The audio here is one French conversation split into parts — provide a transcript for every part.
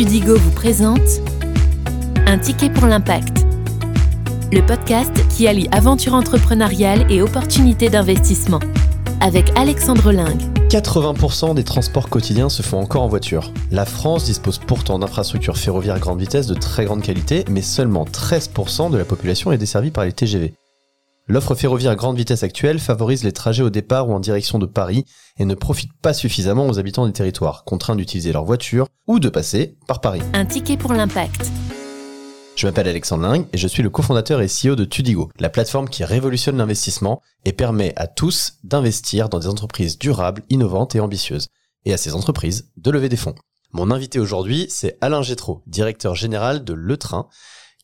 Studigo vous présente Un ticket pour l'impact, le podcast qui allie aventure entrepreneuriale et opportunités d'investissement, avec Alexandre Lingue. 80% des transports quotidiens se font encore en voiture. La France dispose pourtant d'infrastructures ferroviaires grande vitesse de très grande qualité, mais seulement 13% de la population est desservie par les TGV. L'offre ferroviaire grande vitesse actuelle favorise les trajets au départ ou en direction de Paris et ne profite pas suffisamment aux habitants des territoires, contraints d'utiliser leur voiture ou de passer par Paris. Un ticket pour l'impact. Je m'appelle Alexandre Ling et je suis le cofondateur et CEO de Tudigo, la plateforme qui révolutionne l'investissement et permet à tous d'investir dans des entreprises durables, innovantes et ambitieuses, et à ces entreprises de lever des fonds. Mon invité aujourd'hui, c'est Alain Gétro, directeur général de Le Train,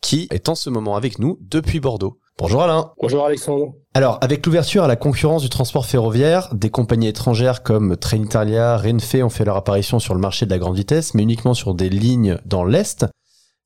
qui est en ce moment avec nous depuis Bordeaux. Bonjour Alain. Bonjour Alexandre. Alors, avec l'ouverture à la concurrence du transport ferroviaire, des compagnies étrangères comme Trenitalia, Renfe ont fait leur apparition sur le marché de la grande vitesse, mais uniquement sur des lignes dans l'Est.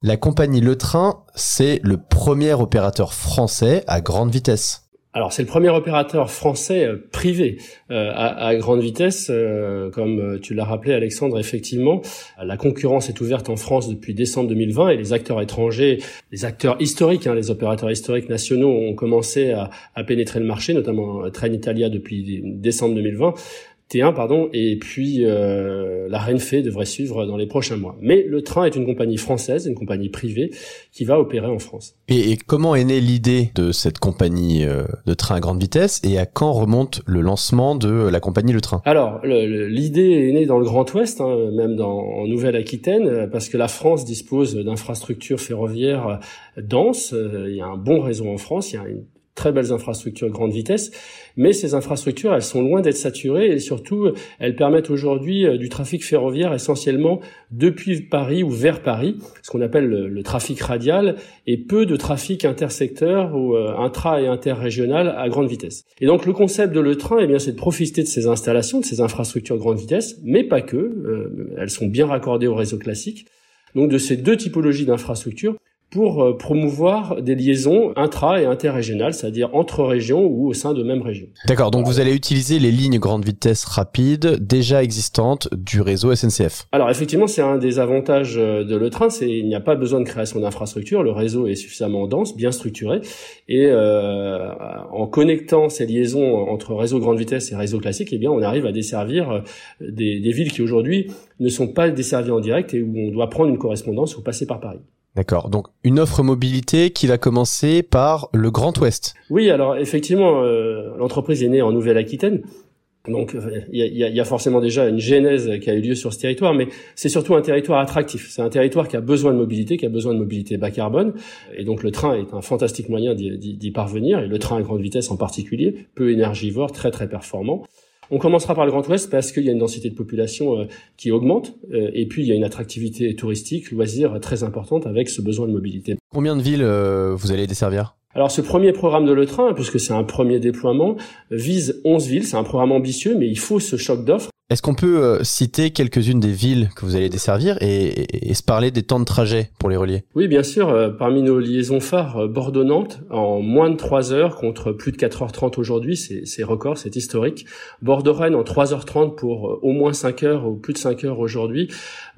La compagnie Le Train, c'est le premier opérateur français à grande vitesse. Alors c'est le premier opérateur français euh, privé euh, à, grande vitesse, euh, comme tu l'as rappelé Alexandre, effectivement. La concurrence est ouverte en France depuis décembre 2020 et les acteurs étrangers, les acteurs historiques, hein, les opérateurs historiques nationaux ont commencé à, à pénétrer le marché, notamment Trenitalia depuis décembre 2020. T1 pardon et puis euh, la Renfe devrait suivre dans les prochains mois. Mais le train est une compagnie française, une compagnie privée qui va opérer en France. Et, comment est née l'idée de cette compagnie euh, de train à grande vitesse et à quand remonte le lancement de la compagnie Le Train? Alors l'idée est née dans le Grand Ouest, hein, même dans, en Nouvelle-Aquitaine, parce que la France dispose d'infrastructures ferroviaires denses. Il y a un bon réseau en France, il y a une très belles infrastructures grande vitesse, mais ces infrastructures, elles sont loin d'être saturées et surtout, elles permettent aujourd'hui euh, du trafic ferroviaire essentiellement depuis Paris ou vers Paris, ce qu'on appelle le, trafic radial, et peu de trafic intersecteur ou euh, intra et interrégional à grande vitesse. Et donc le concept de le train, eh bien, c'est de profiter de ces installations, de ces infrastructures grande vitesse, mais pas que, euh, elles sont bien raccordées au réseau classique. Donc de ces deux typologies d'infrastructures pour euh, promouvoir des liaisons intra et interrégionales, c'est-à-dire entre régions ou au sein de même région. D'accord, donc vous allez utiliser les lignes grande vitesse rapide déjà existantes du réseau SNCF. Alors effectivement, c'est un des avantages euh, de le train, c'est il n'y a pas besoin de création d'infrastructures, le réseau est suffisamment dense, bien structuré, et euh, en connectant ces liaisons entre réseau grande vitesse et réseau classique, eh bien on arrive à desservir euh, des, des villes qui aujourd'hui ne sont pas desservies en direct et où on doit prendre une correspondance ou passer par Paris. D'accord. Donc une offre mobilité qui va commencer par le Grand Ouest. Oui, alors effectivement, euh, l'entreprise est née en Nouvelle-Aquitaine. Donc il y a, forcément déjà une genèse qui a eu lieu sur ce territoire, mais c'est surtout un territoire attractif. C'est un territoire qui a besoin de mobilité, qui a besoin de mobilité bas carbone, et donc le train est un fantastique moyen d'y parvenir, et le train à grande vitesse en particulier, peu énergivore, très très performant. On commencera par le Grand Ouest parce qu'il y a une densité de population euh, qui augmente euh, et puis il y a une attractivité touristique, loisir très importante avec ce besoin de mobilité. Combien de villes euh, vous allez desservir? Alors ce premier programme de Le Train, puisque c'est un premier déploiement, vise 11 villes. C'est un programme ambitieux, mais il faut ce choc d'offres. Est-ce qu'on peut euh, citer quelques-unes des villes que vous allez desservir et, se parler des temps de trajet pour les relier? Oui, bien sûr. Euh, parmi nos liaisons phares, euh, Bordeaux-Nantes, en moins de 3 heures contre plus de 4h30 aujourd'hui, c'est record, c'est historique. Bordeaux-Rennes en 3h30 pour au moins 5 heures ou plus de 5 heures aujourd'hui.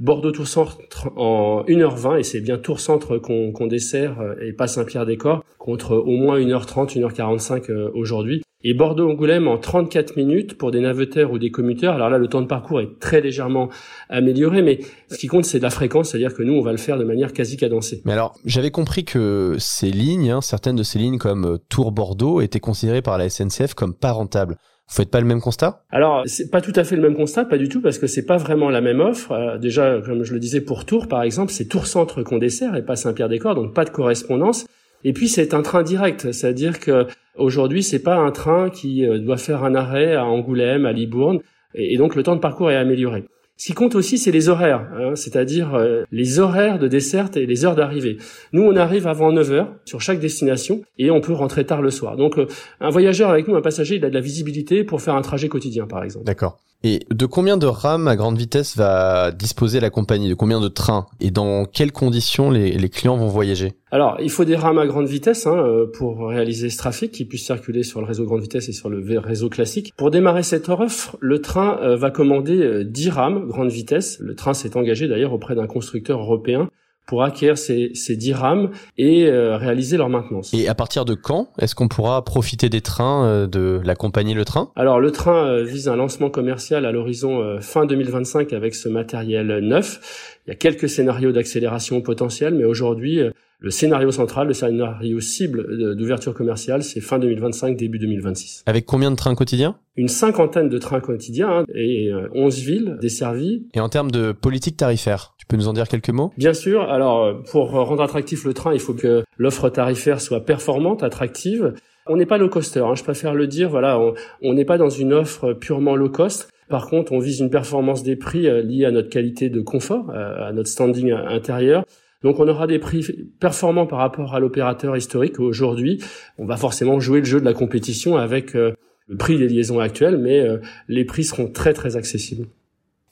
Bordeaux-Tour-Centre en 1h20 et c'est bien Tour-Centre qu'on dessert et pas Saint-Pierre-des-Corps contre au moins 1h30, 1h45 aujourd'hui et Bordeaux-Angoulême en 34 minutes pour des navetteurs ou des commuteurs. Alors là, le temps de parcours est très légèrement amélioré, mais ce qui compte, c'est la fréquence, c'est-à-dire que nous, on va le faire de manière quasi cadencée. Mais alors, j'avais compris que ces lignes, hein, certaines de ces lignes comme euh, Tours-Bordeaux, étaient considérées par la SNCF comme pas rentables. Vous faites pas le même constat? Alors, c'est pas tout à fait le même constat, pas du tout, parce que c'est pas vraiment la même offre. Euh, déjà, comme je le disais pour Tours, par exemple, c'est Tours Centre qu'on dessert et pas Saint-Pierre-des-Corps, donc pas de correspondance. Et puis c'est un train direct, c'est-à-dire que aujourd'hui c'est pas un train qui euh, doit faire un arrêt à Angoulême, à Libourne, et donc le temps de parcours est amélioré. Ce qui compte aussi, c'est les horaires, hein, c'est-à-dire euh, les horaires de desserte et les heures d'arrivée. Nous, on arrive avant 9 heures sur chaque destination et on peut rentrer tard le soir. Donc, euh, un voyageur avec nous, un passager, il a de la visibilité pour faire un trajet quotidien, par exemple. D'accord. Et de combien de rames à grande vitesse va disposer la compagnie? De combien de trains? Et dans quelles conditions les, clients vont voyager? Alors, il faut des rames à grande vitesse hein, euh, pour réaliser ce trafic qui puisse circuler sur le réseau grande vitesse et sur le réseau classique. Pour démarrer cette offre, le train euh, va commander 10 euh, rames grande vitesse. Le train s'est engagé d'ailleurs auprès d'un constructeur européen pour acquérir ces, ces 10 rames et euh, réaliser leur maintenance. Et à partir de quand est-ce qu'on pourra profiter des trains euh, de la compagnie Le Train? Alors le train euh, vise un lancement commercial à l'horizon fin 2025 avec ce matériel neuf. Il y a quelques scénarios d'accélération potentielle, mais aujourd'hui le scénario central, le scénario cible d'ouverture commerciale, c'est fin 2025, début 2026. Avec combien de trains quotidiens? Une cinquantaine de trains quotidiens hein, et 11 villes desservies. Et en termes de politique tarifaire tu peux nous en dire quelques mots? Bien sûr. Alors, pour rendre attractif le train, il faut que l'offre tarifaire soit performante, attractive. On n'est pas low coster, hein, je préfère le dire. Voilà, on n'est pas dans une offre purement low cost. Par contre, on vise une performance des prix euh, liée à notre qualité de confort, euh, à notre standing intérieur. Donc on aura des prix performants par rapport à l'opérateur historique. Aujourd'hui, on va forcément jouer le jeu de la compétition avec euh, le prix des liaisons actuelles, mais les prix seront très très accessibles.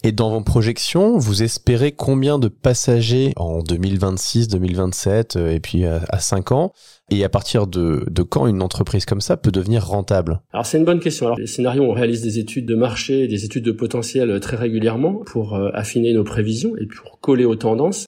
Et dans vos projections, vous espérez combien de passagers en 2026, 2027 euh, et puis à, 5 ans? Et à partir de, de, quand une entreprise comme ça peut devenir rentable? Alors c'est une bonne question. Alors les scénarios, on réalise des études de marché, des études de potentiel euh, très régulièrement pour euh, affiner nos prévisions et pour coller aux tendances.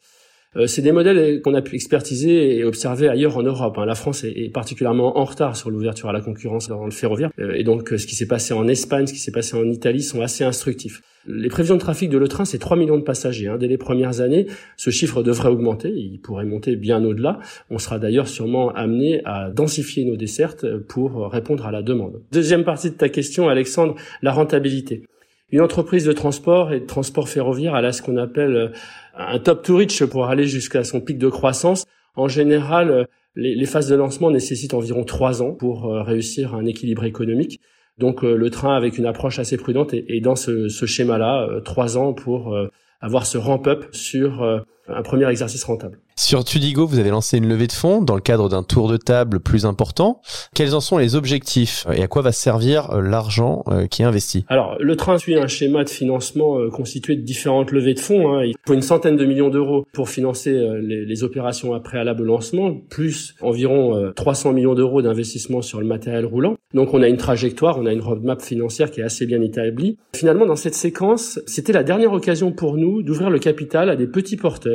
C'est des modèles qu'on a pu expertiser et observer ailleurs en Europe. Hein. La France est particulièrement en retard sur l'ouverture à la concurrence dans le ferroviaire. Et donc, ce qui s'est passé en Espagne, ce qui s'est passé en Italie sont assez instructifs. Les prévisions de trafic de le train, c'est 3 millions de passagers. Hein. Dès les premières années, ce chiffre devrait augmenter. Il pourrait monter bien au-delà. On sera d'ailleurs sûrement amené à densifier nos dessertes pour répondre à la demande. Deuxième partie de ta question, Alexandre, la rentabilité. Une entreprise de transport et de transport ferroviaire, elle a ce qu'on appelle un top to reach pour aller jusqu'à son pic de croissance. En général, les, phases de lancement nécessitent environ trois ans pour euh, réussir un équilibre économique. Donc euh, le train avec une approche assez prudente et, dans ce, schéma-là, euh, trois ans pour euh, avoir ce ramp-up sur un premier exercice rentable. Sur Tudigo, vous avez lancé une levée de fonds dans le cadre d'un tour de table plus important. Quels en sont les objectifs et à quoi va servir euh, l'argent euh, qui est investi? Alors, le train suit un schéma de financement euh, constitué de différentes levées de fonds. Hein. Il faut une centaine de millions d'euros pour financer les, opérations à préalable au lancement, plus environ 300 millions d'euros d'investissement sur le matériel roulant. Donc, on a une trajectoire, on a une roadmap financière qui est assez bien établie. Finalement, dans cette séquence, c'était la dernière occasion pour nous d'ouvrir le capital à des petits porteurs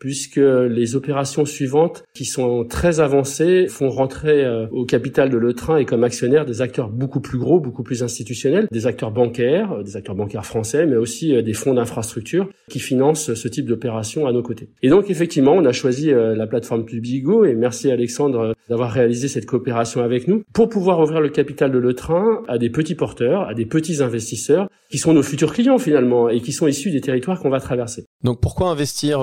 puisque les opérations suivantes, qui sont très avancées, font rentrer euh, au capital de Le Train et comme actionnaires des acteurs beaucoup plus gros, beaucoup plus institutionnels, des acteurs bancaires, euh, des acteurs bancaires français, mais aussi euh, des fonds d'infrastructure qui financent ce type d'opération à nos côtés. Et donc effectivement, on a choisi la plateforme Publigo et merci Alexandre d'avoir réalisé cette coopération avec nous pour pouvoir ouvrir le capital de Le Train à des petits porteurs, à des petits investisseurs qui sont nos futurs clients finalement et qui sont issus des territoires qu'on va traverser. Donc pourquoi investir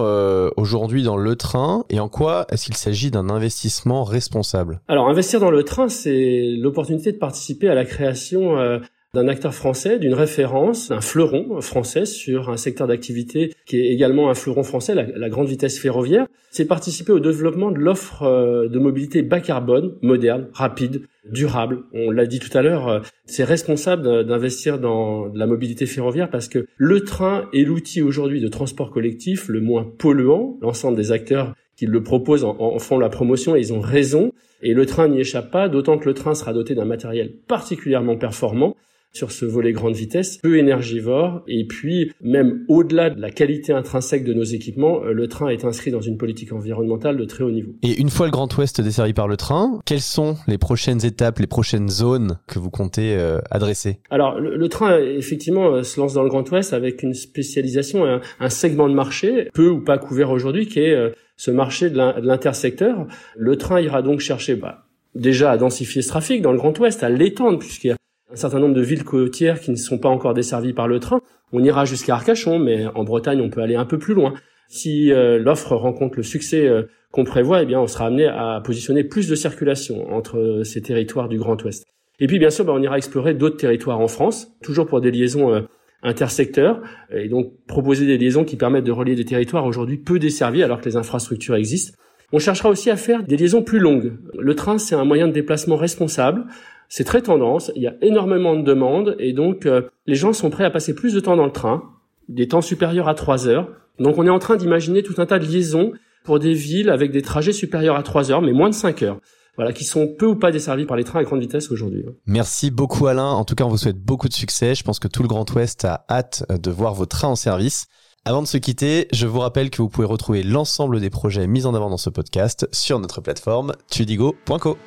aujourd'hui dans le train et en quoi est-ce qu'il s'agit d'un investissement responsable? Alors investir dans le train, c'est l'opportunité de participer à la création euh, d'un acteur français, d'une référence, d'un fleuron français sur un secteur d'activité qui est également un fleuron français, la, grande vitesse ferroviaire. C'est participer au développement de l'offre euh, de mobilité bas carbone, moderne, rapide, durable. On l'a dit tout à l'heure, euh, c'est responsable d'investir dans la mobilité ferroviaire parce que le train est l'outil aujourd'hui de transport collectif le moins polluant. L'ensemble des acteurs qui le proposent en, en font la promotion et ils ont raison. Et le train n'y échappe pas, d'autant que le train sera doté d'un matériel particulièrement performant sur ce volet grande vitesse, peu énergivore, et puis même au-delà de la qualité intrinsèque de nos équipements, euh, le train est inscrit dans une politique environnementale de très haut niveau. Et une fois le Grand Ouest desservi par le train, quelles sont les prochaines étapes, les prochaines zones que vous comptez euh, adresser? Alors le, train effectivement euh, se lance dans le Grand Ouest avec une spécialisation, un, segment de marché peu ou pas couvert aujourd'hui qui est ce marché de l'intersecteur. Le train ira donc chercher bah, déjà à densifier ce trafic dans le Grand Ouest, à l'étendre puisqu'il y a un certain nombre de villes côtières qui ne sont pas encore desservies par le train. On ira jusqu'à Arcachon, mais en Bretagne, on peut aller un peu plus loin. Si euh, l'offre rencontre le succès euh, qu'on prévoit, eh bien, on sera amené à positionner plus de circulation entre euh, ces territoires du Grand Ouest. Et puis, bien sûr, bah, on ira explorer d'autres territoires en France, toujours pour des liaisons intersecteurs, et donc proposer des liaisons qui permettent de relier des territoires aujourd'hui peu desservis alors que les infrastructures existent. On cherchera aussi à faire des liaisons plus longues. Le train, c'est un moyen de déplacement responsable. C'est très tendance. Il y a énormément de demandes et donc euh, les gens sont prêts à passer plus de temps dans le train, des temps supérieurs à 3 heures. Donc on est en train d'imaginer tout un tas de liaisons pour des villes avec des trajets supérieurs à 3 heures, mais moins de 5 heures. Voilà, qui sont peu ou pas desservis par les trains à grande vitesse aujourd'hui. Merci beaucoup Alain. En tout cas, on vous souhaite beaucoup de succès. Je pense que tout le Grand Ouest a hâte de voir vos trains en service. Avant de se quitter, je vous rappelle que vous pouvez retrouver l'ensemble des projets mis en avant dans ce podcast sur notre plateforme tudigo.co.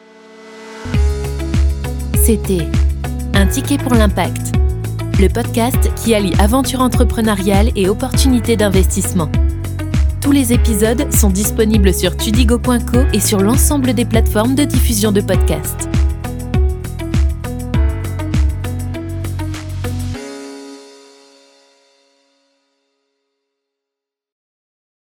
C'était Un ticket pour l'impact, le podcast qui allie aventure entrepreneuriale et opportunités d'investissement. Tous les épisodes sont disponibles sur tudigo.co et sur l'ensemble des plateformes de diffusion de podcasts.